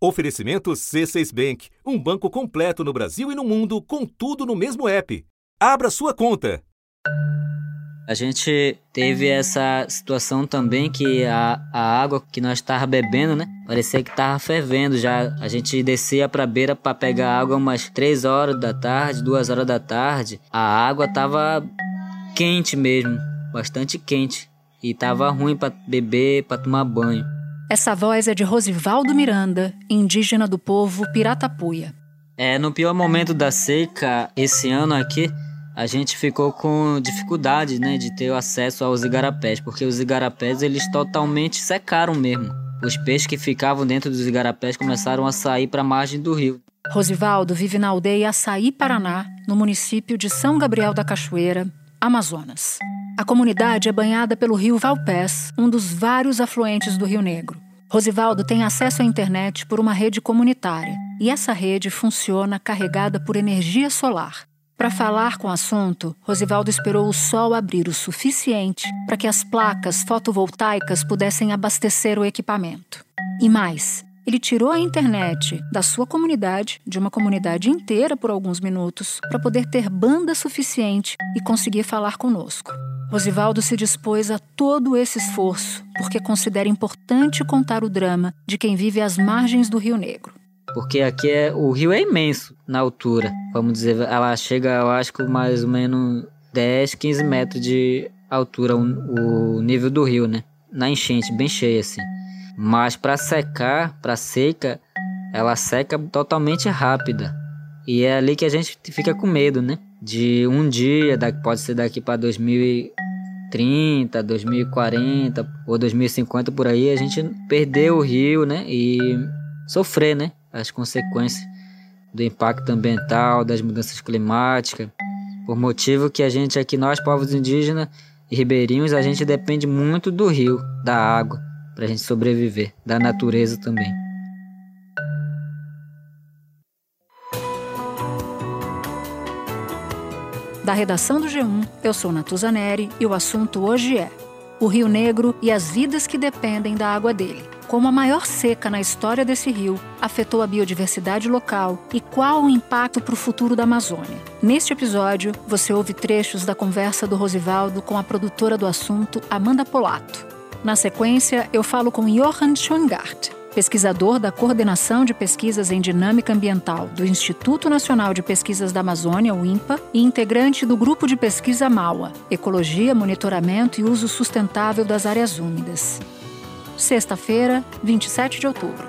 Oferecimento C6 Bank, um banco completo no Brasil e no mundo, com tudo no mesmo app. Abra sua conta. A gente teve essa situação também que a, a água que nós estava bebendo, né? Parecia que estava fervendo já. A gente descia para beira para pegar água umas 3 horas da tarde, 2 horas da tarde. A água estava quente mesmo, bastante quente. E estava ruim para beber, para tomar banho. Essa voz é de Rosivaldo Miranda, indígena do povo Piratapuia. É, no pior momento da seca, esse ano aqui, a gente ficou com dificuldade, né, de ter acesso aos igarapés, porque os igarapés eles totalmente secaram mesmo. Os peixes que ficavam dentro dos igarapés começaram a sair para a margem do rio. Rosivaldo vive na aldeia Açaí, Paraná, no município de São Gabriel da Cachoeira, Amazonas. A comunidade é banhada pelo rio Valpés, um dos vários afluentes do Rio Negro. Rosivaldo tem acesso à internet por uma rede comunitária, e essa rede funciona carregada por energia solar. Para falar com o assunto, Rosivaldo esperou o sol abrir o suficiente para que as placas fotovoltaicas pudessem abastecer o equipamento. E mais, ele tirou a internet da sua comunidade, de uma comunidade inteira por alguns minutos, para poder ter banda suficiente e conseguir falar conosco. Rosivaldo se dispôs a todo esse esforço porque considera importante contar o drama de quem vive às margens do Rio Negro. Porque aqui é, o rio é imenso na altura, vamos dizer, ela chega, eu acho que mais ou menos 10, 15 metros de altura o, o nível do rio, né? Na enchente, bem cheia assim. Mas para secar, para seca, ela seca totalmente rápida. E é ali que a gente fica com medo, né? De um dia, pode ser daqui para 2030, 2040 ou 2050 por aí, a gente perder o rio, né? E sofrer, né? As consequências do impacto ambiental, das mudanças climáticas. Por motivo que a gente aqui, nós povos indígenas e ribeirinhos, a gente depende muito do rio, da água, para a gente sobreviver, da natureza também. Da redação do G1, eu sou Natuza Neri e o assunto hoje é o Rio Negro e as vidas que dependem da água dele. Como a maior seca na história desse rio afetou a biodiversidade local e qual o impacto para o futuro da Amazônia. Neste episódio, você ouve trechos da conversa do Rosivaldo com a produtora do assunto, Amanda Polato. Na sequência, eu falo com Johann Schoengart, pesquisador da Coordenação de Pesquisas em Dinâmica Ambiental do Instituto Nacional de Pesquisas da Amazônia, o INPA, e integrante do grupo de pesquisa MAUA, Ecologia, Monitoramento e Uso Sustentável das Áreas Úmidas. Sexta-feira, 27 de outubro.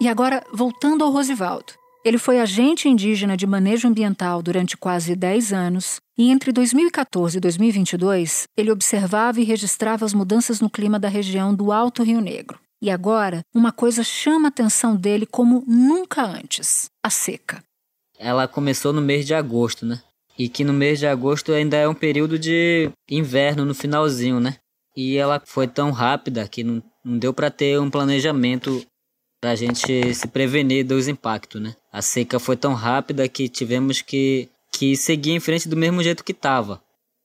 E agora, voltando ao Rosivaldo. Ele foi agente indígena de manejo ambiental durante quase 10 anos e entre 2014 e 2022 ele observava e registrava as mudanças no clima da região do Alto Rio Negro. E agora, uma coisa chama a atenção dele como nunca antes: a seca. Ela começou no mês de agosto, né? E que no mês de agosto ainda é um período de inverno no finalzinho, né? E ela foi tão rápida que não, não deu para ter um planejamento para a gente se prevenir dos impactos, né? A seca foi tão rápida que tivemos que, que seguir em frente do mesmo jeito que estava.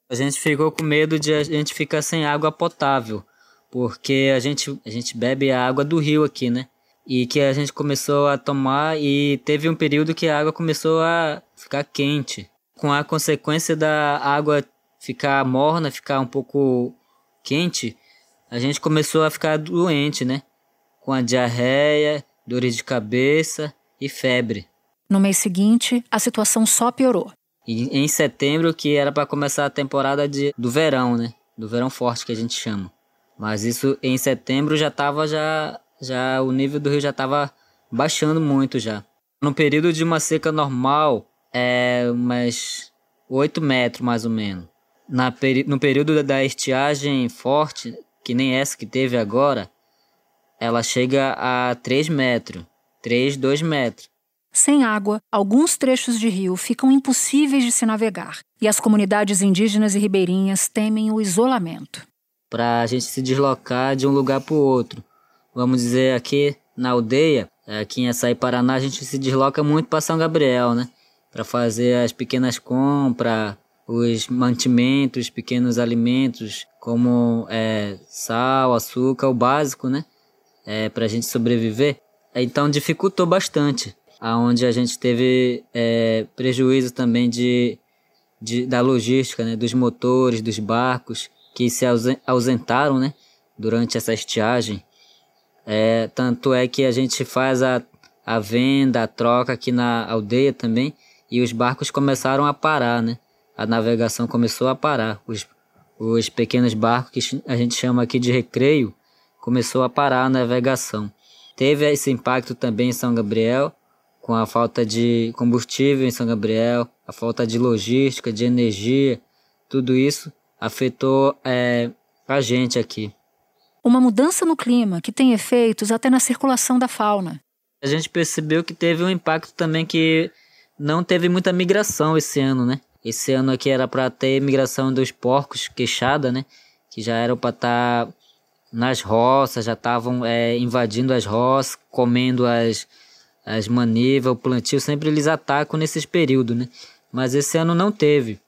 A gente ficou com medo de a gente ficar sem água potável, porque a gente, a gente bebe a água do rio aqui, né? E que a gente começou a tomar e teve um período que a água começou a ficar quente. Com a consequência da água ficar morna, ficar um pouco quente, a gente começou a ficar doente, né? Com a diarreia, dores de cabeça e febre. No mês seguinte, a situação só piorou. E em setembro, que era para começar a temporada de, do verão, né? Do verão forte que a gente chama. Mas isso em setembro já estava já já o nível do rio já estava baixando muito já. No período de uma seca normal, é umas 8 metros mais ou menos. Na, no período da estiagem forte, que nem essa que teve agora, ela chega a 3 metros, 3, 2 metros. Sem água, alguns trechos de rio ficam impossíveis de se navegar e as comunidades indígenas e ribeirinhas temem o isolamento. Para a gente se deslocar de um lugar para o outro. Vamos dizer aqui na aldeia, aqui em Açaí, Paraná, a gente se desloca muito para São Gabriel, né? Para fazer as pequenas compras, os mantimentos, pequenos alimentos, como é, sal, açúcar, o básico, né? É, para a gente sobreviver. Então dificultou bastante, aonde a gente teve é, prejuízo também de, de, da logística, né? Dos motores, dos barcos que se ausentaram, né? Durante essa estiagem. É, tanto é que a gente faz a, a venda, a troca aqui na aldeia também, e os barcos começaram a parar, né? A navegação começou a parar. Os, os pequenos barcos que a gente chama aqui de recreio começou a parar a navegação. Teve esse impacto também em São Gabriel, com a falta de combustível em São Gabriel, a falta de logística, de energia, tudo isso afetou é, a gente aqui. Uma mudança no clima que tem efeitos até na circulação da fauna. A gente percebeu que teve um impacto também que não teve muita migração esse ano, né? Esse ano aqui era para ter migração dos porcos queixada, né? Que já eram para estar tá nas roças, já estavam é, invadindo as roças, comendo as, as manivas, o plantio. Sempre eles atacam nesses períodos, né? Mas esse ano não teve.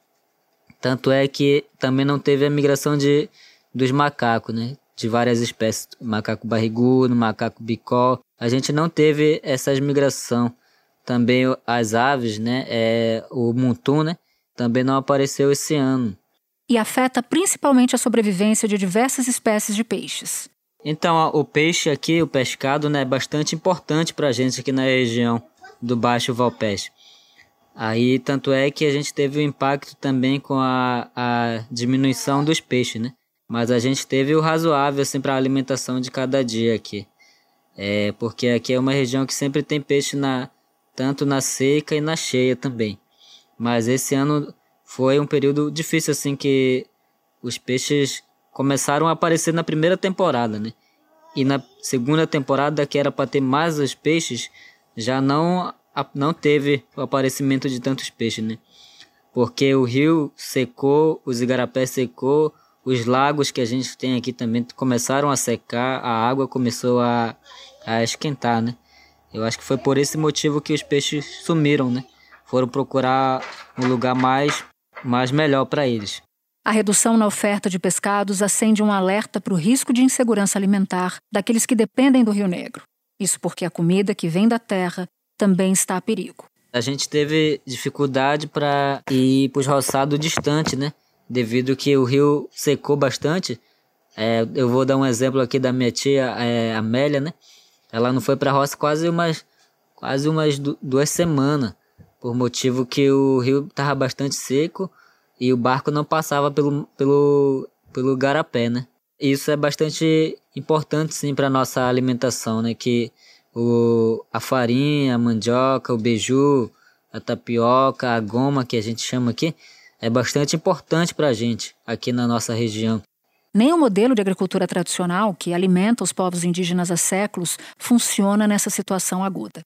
Tanto é que também não teve a migração de, dos macacos, né? De várias espécies, macaco barrigudo, macaco bicó. A gente não teve essa migração. Também as aves, né? É, o montum, né? também não apareceu esse ano. E afeta principalmente a sobrevivência de diversas espécies de peixes. Então, o peixe aqui, o pescado, né, é bastante importante para a gente aqui na região do Baixo Valpeste. Aí, tanto é que a gente teve um impacto também com a, a diminuição dos peixes, né? Mas a gente teve o razoável, assim, para a alimentação de cada dia aqui. É, porque aqui é uma região que sempre tem peixe na, tanto na seca e na cheia também. Mas esse ano foi um período difícil, assim, que os peixes começaram a aparecer na primeira temporada, né? E na segunda temporada, que era para ter mais os peixes, já não, não teve o aparecimento de tantos peixes, né? Porque o rio secou, os igarapés secou, os lagos que a gente tem aqui também começaram a secar, a água começou a, a esquentar, né? Eu acho que foi por esse motivo que os peixes sumiram, né? foram procurar um lugar mais, mais melhor para eles. A redução na oferta de pescados acende um alerta para o risco de insegurança alimentar daqueles que dependem do Rio Negro. Isso porque a comida que vem da terra também está a perigo. A gente teve dificuldade para ir para os roçados distantes, né? Devido que o rio secou bastante. É, eu vou dar um exemplo aqui da minha tia é, Amélia, né? Ela não foi para a roça quase umas, quase umas duas semanas por motivo que o rio estava bastante seco e o barco não passava pelo, pelo, pelo garapé, né? Isso é bastante importante sim para nossa alimentação, né? Que o, a farinha, a mandioca, o beiju, a tapioca, a goma que a gente chama aqui, é bastante importante para a gente aqui na nossa região. Nem o modelo de agricultura tradicional, que alimenta os povos indígenas há séculos, funciona nessa situação aguda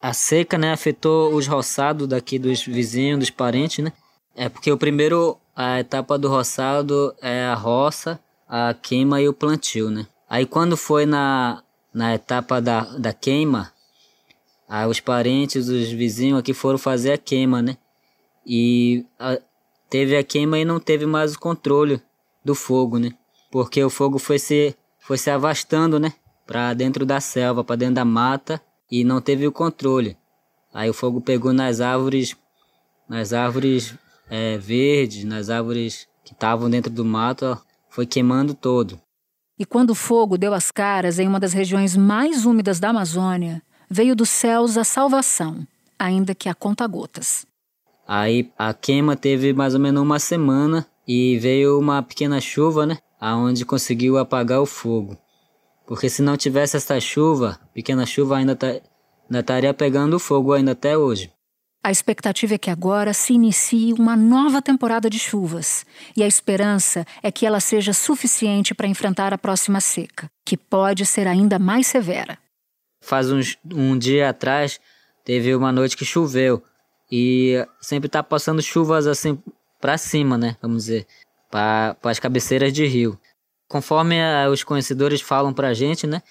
a seca, né, afetou os roçados daqui dos vizinhos, dos parentes, né? É porque o primeiro, a etapa do roçado é a roça, a queima e o plantio, né? Aí quando foi na, na etapa da, da queima, aí os parentes, os vizinhos aqui foram fazer a queima, né? E a, teve a queima e não teve mais o controle do fogo, né? Porque o fogo foi se, foi se avastando, né? Para dentro da selva, para dentro da mata e não teve o controle. Aí o fogo pegou nas árvores, nas árvores é, verdes, nas árvores que estavam dentro do mato, foi queimando todo. E quando o fogo deu as caras em uma das regiões mais úmidas da Amazônia, veio dos céus a salvação, ainda que a conta-gotas. Aí a queima teve mais ou menos uma semana e veio uma pequena chuva, né? Aonde conseguiu apagar o fogo. Porque se não tivesse essa chuva, pequena chuva ainda, tá, ainda estaria pegando fogo ainda até hoje. A expectativa é que agora se inicie uma nova temporada de chuvas, e a esperança é que ela seja suficiente para enfrentar a próxima seca, que pode ser ainda mais severa. Faz uns, um dia atrás, teve uma noite que choveu, e sempre está passando chuvas assim para cima, né? Vamos dizer, para as cabeceiras de rio. Conforme a, os conhecedores falam para a gente, né?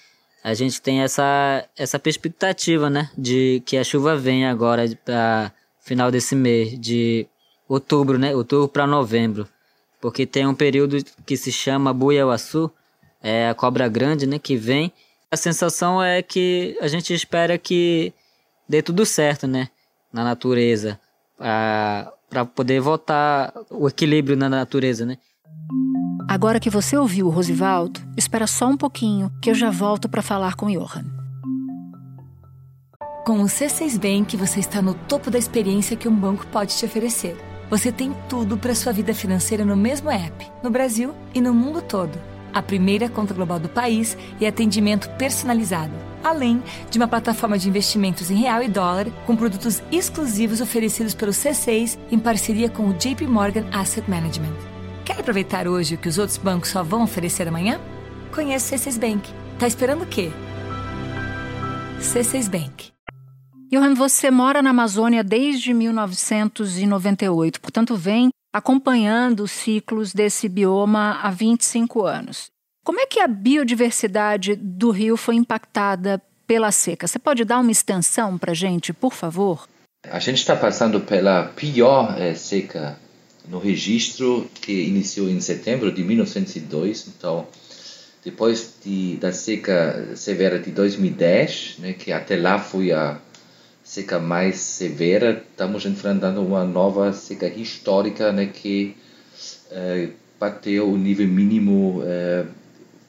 A gente tem essa, essa perspectiva, né? De que a chuva venha agora para final desse mês, de outubro, né? Outubro para novembro. porque tem um período que se chama Buiauaçu, é a cobra grande, né, que vem. A sensação é que a gente espera que dê tudo certo, né, na natureza, para poder voltar o equilíbrio na natureza, né. Agora que você ouviu o Rosivaldo, espera só um pouquinho que eu já volto para falar com Johan. Com o C6 Bank, você está no topo da experiência que um banco pode te oferecer. Você tem tudo para sua vida financeira no mesmo app, no Brasil e no mundo todo. A primeira conta global do país e atendimento personalizado, além de uma plataforma de investimentos em real e dólar com produtos exclusivos oferecidos pelo C6 em parceria com o JP Morgan Asset Management. Quer aproveitar hoje o que os outros bancos só vão oferecer amanhã? Conheça o C6 Bank. Tá esperando o quê? C6 Bank. Johan, você mora na Amazônia desde 1998, portanto, vem acompanhando os ciclos desse bioma há 25 anos. Como é que a biodiversidade do rio foi impactada pela seca? Você pode dar uma extensão para gente, por favor? A gente está passando pela pior é, seca no registro que iniciou em setembro de 1902. Então, depois de, da seca severa de 2010, né, que até lá foi a seca mais severa, estamos enfrentando uma nova seca histórica né, que eh, bateu o nível mínimo eh,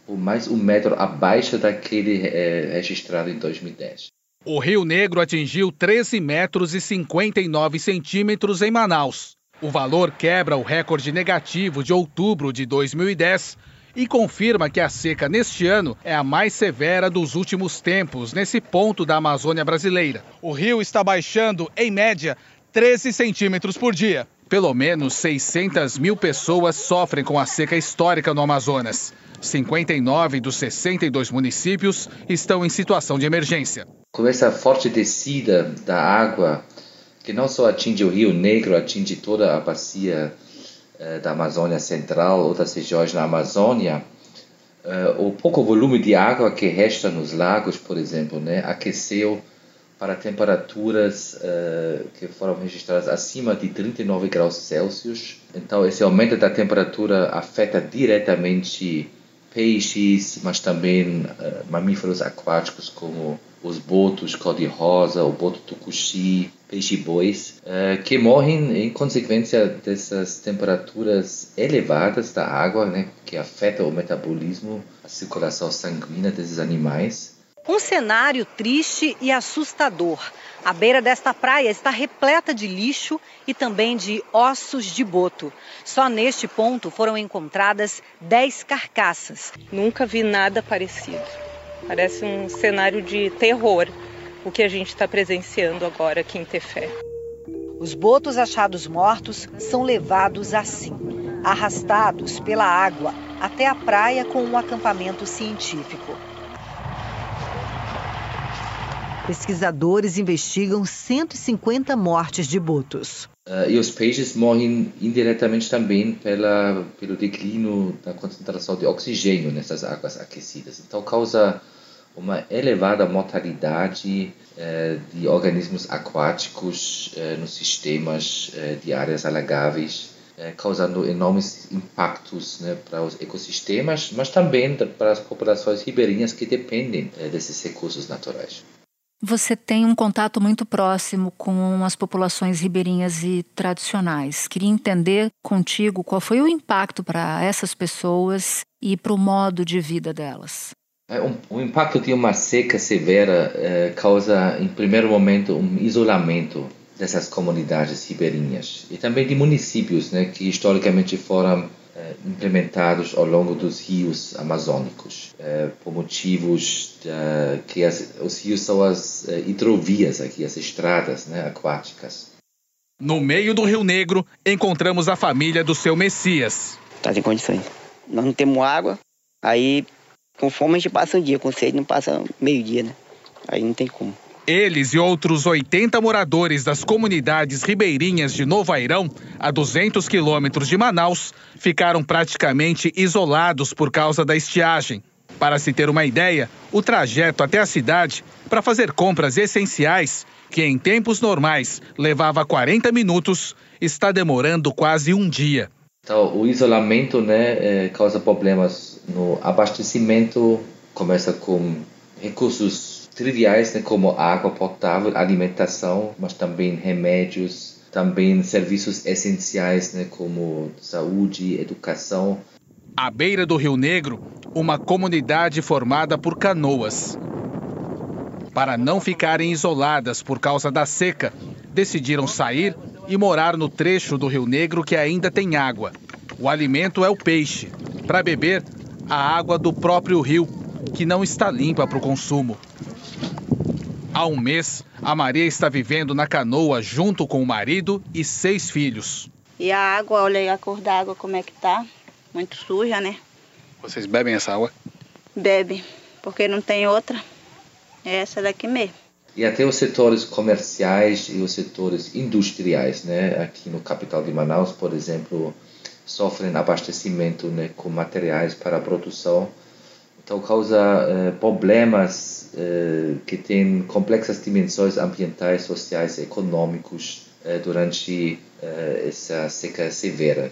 por mais um metro abaixo daquele eh, registrado em 2010. O Rio Negro atingiu 13 metros e 59 centímetros em Manaus. O valor quebra o recorde negativo de outubro de 2010 e confirma que a seca neste ano é a mais severa dos últimos tempos nesse ponto da Amazônia brasileira. O rio está baixando, em média, 13 centímetros por dia. Pelo menos 600 mil pessoas sofrem com a seca histórica no Amazonas. 59 dos 62 municípios estão em situação de emergência. Com essa forte descida da água, que não só atinge o Rio Negro, atinge toda a bacia eh, da Amazônia Central, outras regiões na Amazônia, eh, o pouco volume de água que resta nos lagos, por exemplo, né, aqueceu para temperaturas eh, que foram registradas acima de 39 graus Celsius. Então, esse aumento da temperatura afeta diretamente peixes, mas também mamíferos aquáticos como os botos cor-de-rosa, o boto tucuxi, peixe-bois, uh, que morrem em consequência dessas temperaturas elevadas da água, né, que afetam o metabolismo, a circulação sanguínea desses animais. Um cenário triste e assustador. A beira desta praia está repleta de lixo e também de ossos de boto. Só neste ponto foram encontradas 10 carcaças. Nunca vi nada parecido. Parece um cenário de terror o que a gente está presenciando agora aqui em Tefé. Os botos achados mortos são levados assim, arrastados pela água até a praia com um acampamento científico. Pesquisadores investigam 150 mortes de botos. Uh, e os peixes morrem indiretamente também pela, pelo declínio da concentração de oxigênio nessas águas aquecidas. Então, causa uma elevada mortalidade eh, de organismos aquáticos eh, nos sistemas eh, de áreas alagáveis, eh, causando enormes impactos né, para os ecossistemas, mas também para as populações ribeirinhas que dependem eh, desses recursos naturais. Você tem um contato muito próximo com as populações ribeirinhas e tradicionais. Queria entender contigo qual foi o impacto para essas pessoas e para o modo de vida delas. É, o impacto de uma seca severa eh, causa, em primeiro momento, um isolamento dessas comunidades ribeirinhas e também de municípios né, que historicamente foram implementados ao longo dos rios amazônicos, eh, por motivos de, que as, os rios são as hidrovias aqui, as estradas né, aquáticas. No meio do Rio Negro, encontramos a família do seu Messias. Está sem condições. Nós não temos água, aí com fome a gente passa um dia, com sede não passa meio dia, né? Aí não tem como. Eles e outros 80 moradores das comunidades ribeirinhas de Novo Airão, a 200 quilômetros de Manaus, ficaram praticamente isolados por causa da estiagem. Para se ter uma ideia, o trajeto até a cidade para fazer compras essenciais, que em tempos normais levava 40 minutos, está demorando quase um dia. Então, o isolamento né, é, causa problemas no abastecimento, começa com recursos triviais, né, como água potável, alimentação, mas também remédios, também serviços essenciais, né, como saúde, educação. À beira do Rio Negro, uma comunidade formada por canoas. Para não ficarem isoladas por causa da seca, decidiram sair e morar no trecho do Rio Negro que ainda tem água. O alimento é o peixe. Para beber, a água do próprio rio, que não está limpa para o consumo. Há um mês, a Maria está vivendo na canoa junto com o marido e seis filhos. E a água, olha aí a cor da água como é que tá. Muito suja, né? Vocês bebem essa água? Bebe, porque não tem outra. É essa daqui mesmo e até os setores comerciais e os setores industriais, né? Aqui no capital de Manaus, por exemplo, sofrem abastecimento né, com materiais para a produção. Então causa eh, problemas que têm complexas dimensões ambientais, sociais e econômicos eh, durante eh, essa seca severa.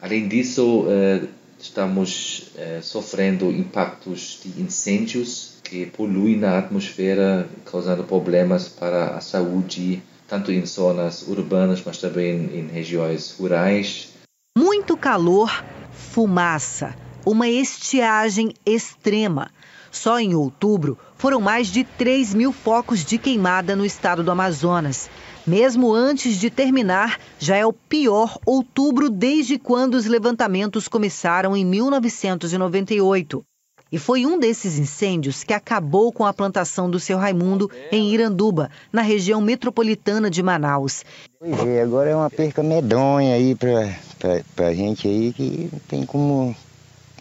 Além disso, eh, estamos eh, sofrendo impactos de incêndios que polui na atmosfera, causando problemas para a saúde, tanto em zonas urbanas, mas também em regiões rurais. Muito calor, fumaça, uma estiagem extrema. Só em outubro foram mais de 3 mil focos de queimada no estado do Amazonas. Mesmo antes de terminar, já é o pior outubro desde quando os levantamentos começaram em 1998. E foi um desses incêndios que acabou com a plantação do seu Raimundo em Iranduba, na região metropolitana de Manaus. Pois é, agora é uma perca medonha aí para a gente aí que não tem como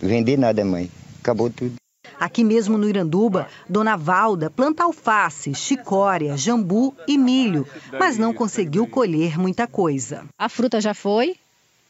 vender nada, mãe. Acabou tudo. Aqui mesmo no Iranduba, Dona Valda planta alface, chicória, jambu e milho, mas não conseguiu colher muita coisa. A fruta já foi,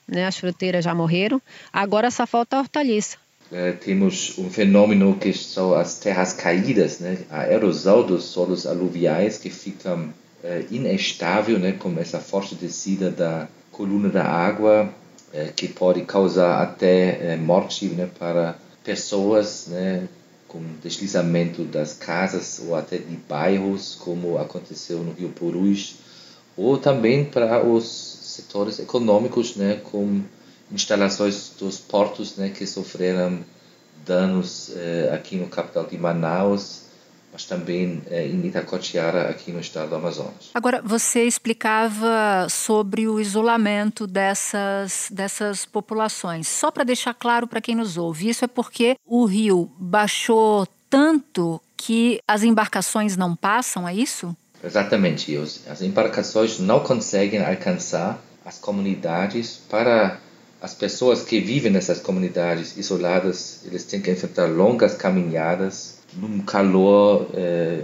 né? as fruteiras já morreram, agora só falta a hortaliça. É, temos um fenômeno que são as terras caídas, né? a erosão dos solos aluviais que ficam é, inestável, né? com essa forte descida da coluna da água, é, que pode causar até é, morte né? para pessoas, né? Com deslizamento das casas ou até de bairros, como aconteceu no Rio Purus, ou também para os setores econômicos, né? com instalações dos portos né, que sofreram danos eh, aqui no capital de Manaus, mas também eh, em Itacoatiara, aqui no estado do Amazonas. Agora, você explicava sobre o isolamento dessas, dessas populações. Só para deixar claro para quem nos ouve, isso é porque o rio baixou tanto que as embarcações não passam, é isso? Exatamente. As embarcações não conseguem alcançar as comunidades para as pessoas que vivem nessas comunidades isoladas, eles têm que enfrentar longas caminhadas num calor é,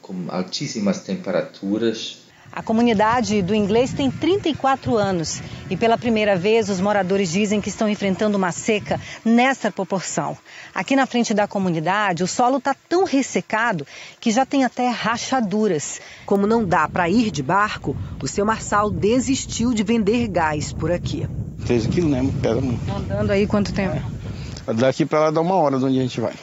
com altíssimas temperaturas. A comunidade do inglês tem 34 anos e pela primeira vez os moradores dizem que estão enfrentando uma seca nessa proporção. Aqui na frente da comunidade, o solo está tão ressecado que já tem até rachaduras. Como não dá para ir de barco, o seu Marçal desistiu de vender gás por aqui. 13 quilos, né? Muito. Andando aí quanto tempo? É. Daqui para lá dá uma hora de onde a gente vai.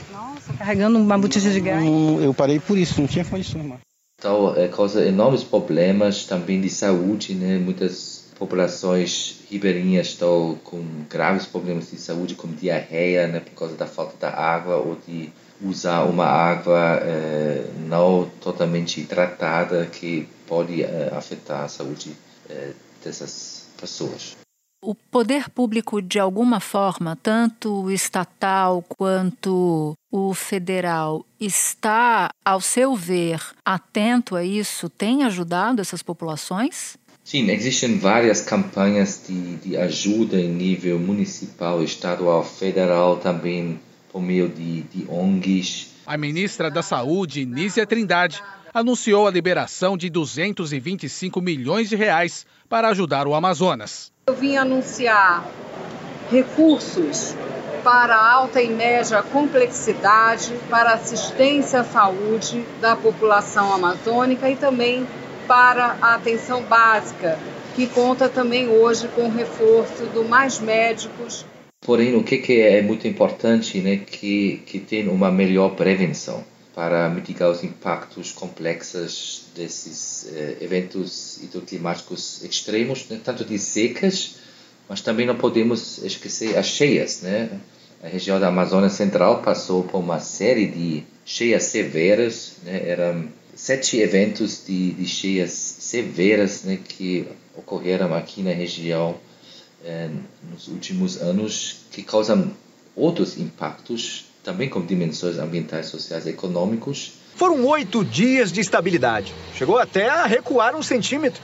Nossa, carregando uma botija de gás. eu parei por isso, não tinha condições mais. Então, é, causa enormes problemas também de saúde, né? Muitas populações ribeirinhas estão com graves problemas de saúde, como diarreia, né? Por causa da falta da água ou de usar uma água é, não totalmente tratada que pode é, afetar a saúde é, dessas pessoas. O poder público, de alguma forma, tanto o estatal quanto o federal, está, ao seu ver, atento a isso? Tem ajudado essas populações? Sim, existem várias campanhas de, de ajuda em nível municipal, estadual, federal, também por meio de, de ONGs. A ministra da Saúde, Nízia Trindade, anunciou a liberação de 225 milhões de reais para ajudar o Amazonas. Eu vim anunciar recursos para alta e média complexidade, para assistência à saúde da população amazônica e também para a atenção básica, que conta também hoje com o reforço do Mais Médicos. Porém, o que, que é muito importante, né, que que tem uma melhor prevenção para mitigar os impactos complexos desses eh, eventos hidroclimáticos extremos, né, tanto de secas, mas também não podemos esquecer as cheias, né? A região da Amazônia Central passou por uma série de cheias severas, né? eram sete eventos de, de cheias severas né, que ocorreram aqui na região eh, nos últimos anos, que causam outros impactos, também com dimensões ambientais, sociais e econômicos. Foram oito dias de estabilidade. Chegou até a recuar um centímetro.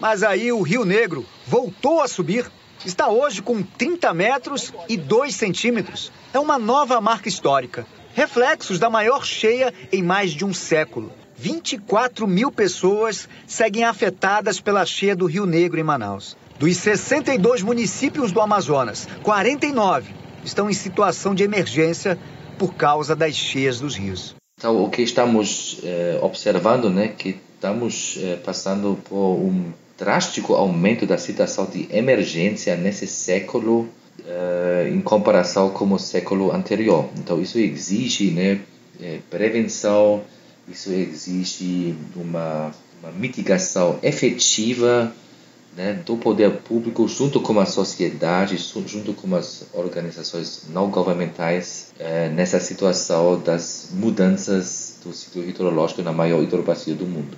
Mas aí o Rio Negro voltou a subir. Está hoje com 30 metros e 2 centímetros. É uma nova marca histórica. Reflexos da maior cheia em mais de um século. 24 mil pessoas seguem afetadas pela cheia do Rio Negro em Manaus. Dos 62 municípios do Amazonas, 49 estão em situação de emergência por causa das cheias dos rios. Então, o que estamos eh, observando, né, que estamos eh, passando por um drástico aumento da situação de emergência nesse século eh, em comparação com o século anterior. Então, isso exige, né, prevenção, isso exige uma, uma mitigação efetiva né, do poder público junto com a sociedade, junto com as organizações não governamentais eh, nessa situação das mudanças do ciclo hidrológico na maior hidrobacia do mundo.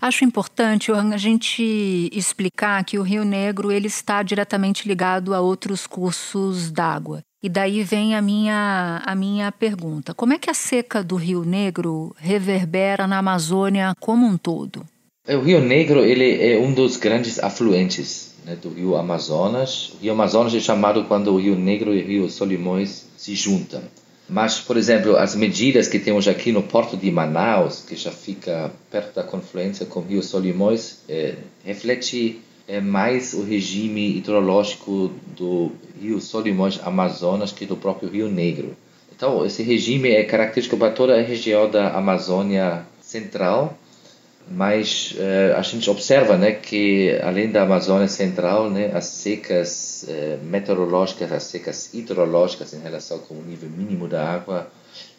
Acho importante a gente explicar que o Rio Negro ele está diretamente ligado a outros cursos d'água. E daí vem a minha, a minha pergunta: como é que a seca do Rio Negro reverbera na Amazônia como um todo? O Rio Negro ele é um dos grandes afluentes né, do Rio Amazonas. O Rio Amazonas é chamado quando o Rio Negro e o Rio Solimões se juntam. Mas, por exemplo, as medidas que temos aqui no porto de Manaus, que já fica perto da confluência com o Rio Solimões, é, reflete é, mais o regime hidrológico do Rio Solimões Amazonas que do próprio Rio Negro. Então, esse regime é característico para toda a região da Amazônia Central mas uh, a gente observa né, que além da Amazônia Central, né, as secas uh, meteorológicas, as secas hidrológicas em relação com o nível mínimo da água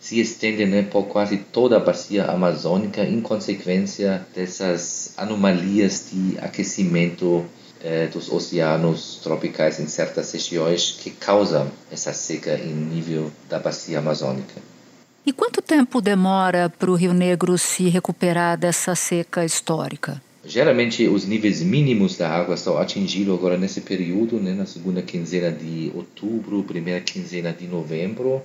se estendem né, por quase toda a bacia amazônica em consequência dessas anomalias de aquecimento uh, dos oceanos tropicais em certas regiões que causam essa seca em nível da bacia amazônica. E quanto tempo demora para o Rio Negro se recuperar dessa seca histórica? Geralmente, os níveis mínimos da água são atingidos agora nesse período, né, na segunda quinzena de outubro, primeira quinzena de novembro.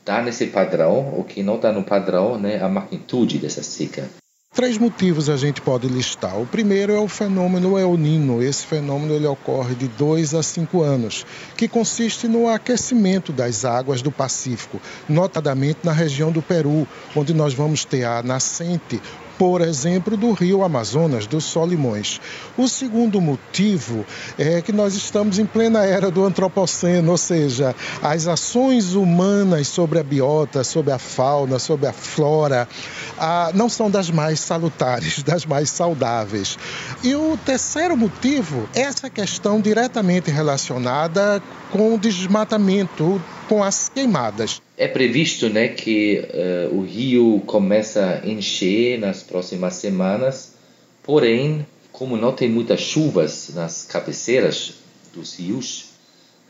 Está nesse padrão, o que não está no padrão, né, a magnitude dessa seca. Três motivos a gente pode listar. O primeiro é o fenômeno El Nino. Esse fenômeno ele ocorre de dois a cinco anos, que consiste no aquecimento das águas do Pacífico, notadamente na região do Peru, onde nós vamos ter a nascente por exemplo, do rio Amazonas, dos Solimões. O segundo motivo é que nós estamos em plena era do antropoceno, ou seja, as ações humanas sobre a biota, sobre a fauna, sobre a flora, ah, não são das mais salutares, das mais saudáveis. E o terceiro motivo é essa questão diretamente relacionada com o desmatamento, com as queimadas. É previsto né, que uh, o rio começa a encher nas próximas semanas, porém, como não tem muitas chuvas nas cabeceiras dos rios,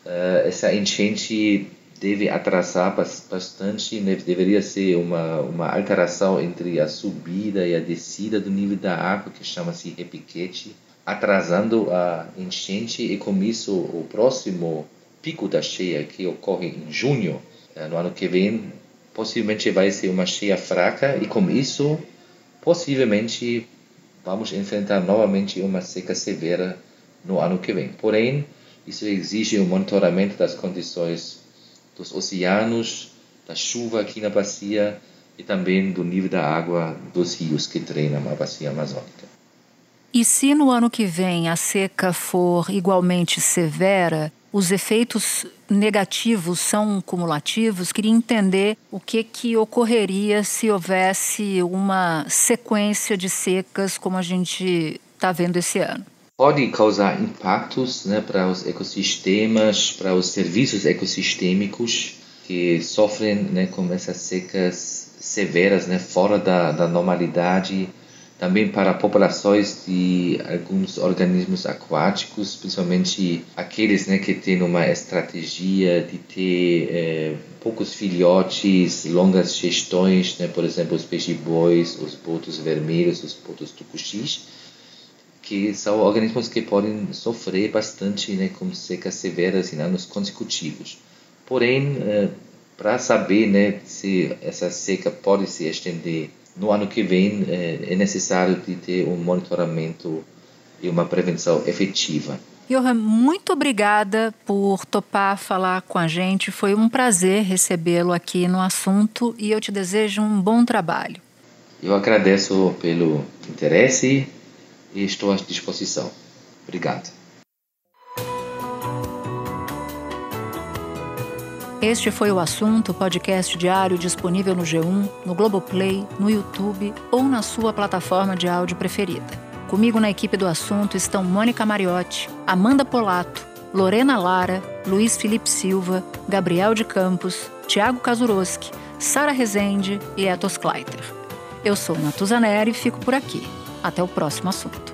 uh, essa enchente deve atrasar bastante, né? deveria ser uma, uma alteração entre a subida e a descida do nível da água, que chama-se repiquete, atrasando a enchente e com isso o próximo pico da cheia, que ocorre em junho, eh, no ano que vem, possivelmente vai ser uma cheia fraca e com isso, possivelmente, vamos enfrentar novamente uma seca severa no ano que vem. Porém, isso exige um monitoramento das condições dos oceanos, da chuva aqui na bacia e também do nível da água dos rios que treinam a bacia amazônica. E se no ano que vem a seca for igualmente severa, os efeitos negativos são cumulativos. Queria entender o que, que ocorreria se houvesse uma sequência de secas como a gente está vendo esse ano. pode causar impactos né, para os ecossistemas, para os serviços ecossistêmicos que sofrem né, com essas secas severas, né, fora da, da normalidade, também para populações de alguns organismos aquáticos, principalmente aqueles né, que têm uma estratégia de ter é, poucos filhotes, longas gestões, né, por exemplo, os peixe-bois, os botos vermelhos, os botos tucuxis, que são organismos que podem sofrer bastante né, com secas severas em anos consecutivos. Porém, é, para saber né, se essa seca pode se estender no ano que vem é, é necessário de ter um monitoramento e uma prevenção efetiva. Johan, muito obrigada por topar falar com a gente. Foi um prazer recebê-lo aqui no assunto e eu te desejo um bom trabalho. Eu agradeço pelo interesse e estou à disposição. Obrigado. Este foi o assunto, podcast diário disponível no G1, no Globoplay, no YouTube ou na sua plataforma de áudio preferida. Comigo na equipe do assunto estão Mônica Mariotti, Amanda Polato, Lorena Lara, Luiz Felipe Silva, Gabriel de Campos, Tiago Kazuroski, Sara Rezende e Etos Kleiter. Eu sou Natuzaneri e fico por aqui. Até o próximo assunto.